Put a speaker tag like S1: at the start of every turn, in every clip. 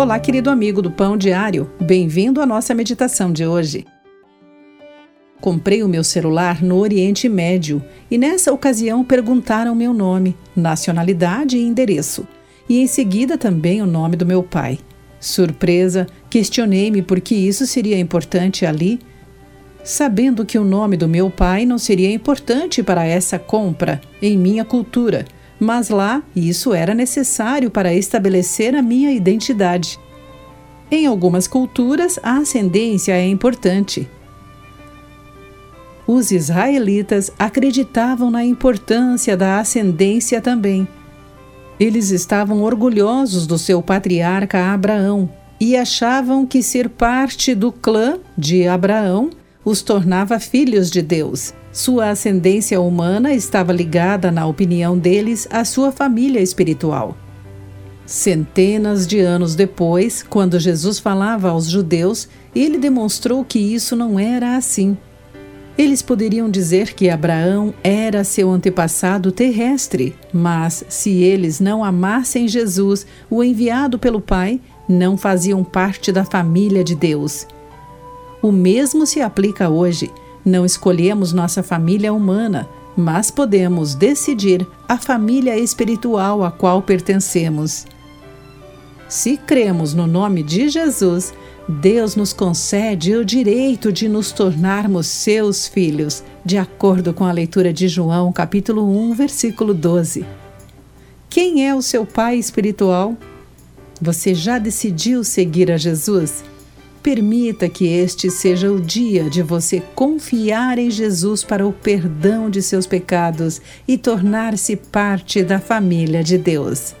S1: Olá, querido amigo do Pão Diário, bem-vindo à nossa meditação de hoje. Comprei o meu celular no Oriente Médio e nessa ocasião perguntaram meu nome, nacionalidade e endereço, e em seguida também o nome do meu pai. Surpresa, questionei-me por que isso seria importante ali, sabendo que o nome do meu pai não seria importante para essa compra em minha cultura mas lá isso era necessário para estabelecer a minha identidade. Em algumas culturas, a ascendência é importante. Os israelitas acreditavam na importância da ascendência também. Eles estavam orgulhosos do seu patriarca Abraão e achavam que ser parte do clã de Abraão os tornava filhos de Deus. Sua ascendência humana estava ligada, na opinião deles, à sua família espiritual. Centenas de anos depois, quando Jesus falava aos judeus, ele demonstrou que isso não era assim. Eles poderiam dizer que Abraão era seu antepassado terrestre, mas se eles não amassem Jesus, o enviado pelo Pai, não faziam parte da família de Deus. O mesmo se aplica hoje. Não escolhemos nossa família humana, mas podemos decidir a família espiritual a qual pertencemos. Se cremos no nome de Jesus, Deus nos concede o direito de nos tornarmos seus filhos, de acordo com a leitura de João, capítulo 1, versículo 12. Quem é o seu pai espiritual? Você já decidiu seguir a Jesus? Permita que este seja o dia de você confiar em Jesus para o perdão de seus pecados e tornar-se parte da família de Deus.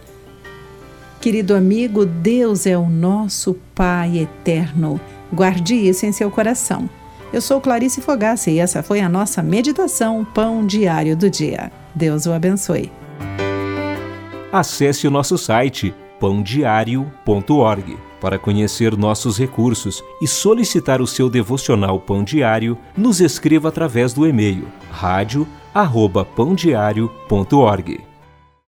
S1: Querido amigo, Deus é o nosso Pai eterno. Guarde isso em seu coração. Eu sou Clarice Fogaça e essa foi a nossa meditação Pão Diário do Dia. Deus o abençoe.
S2: Acesse o nosso site pãodiário.org para conhecer nossos recursos e solicitar o seu devocional Pão Diário, nos escreva através do e-mail rádio@pãodiario.org.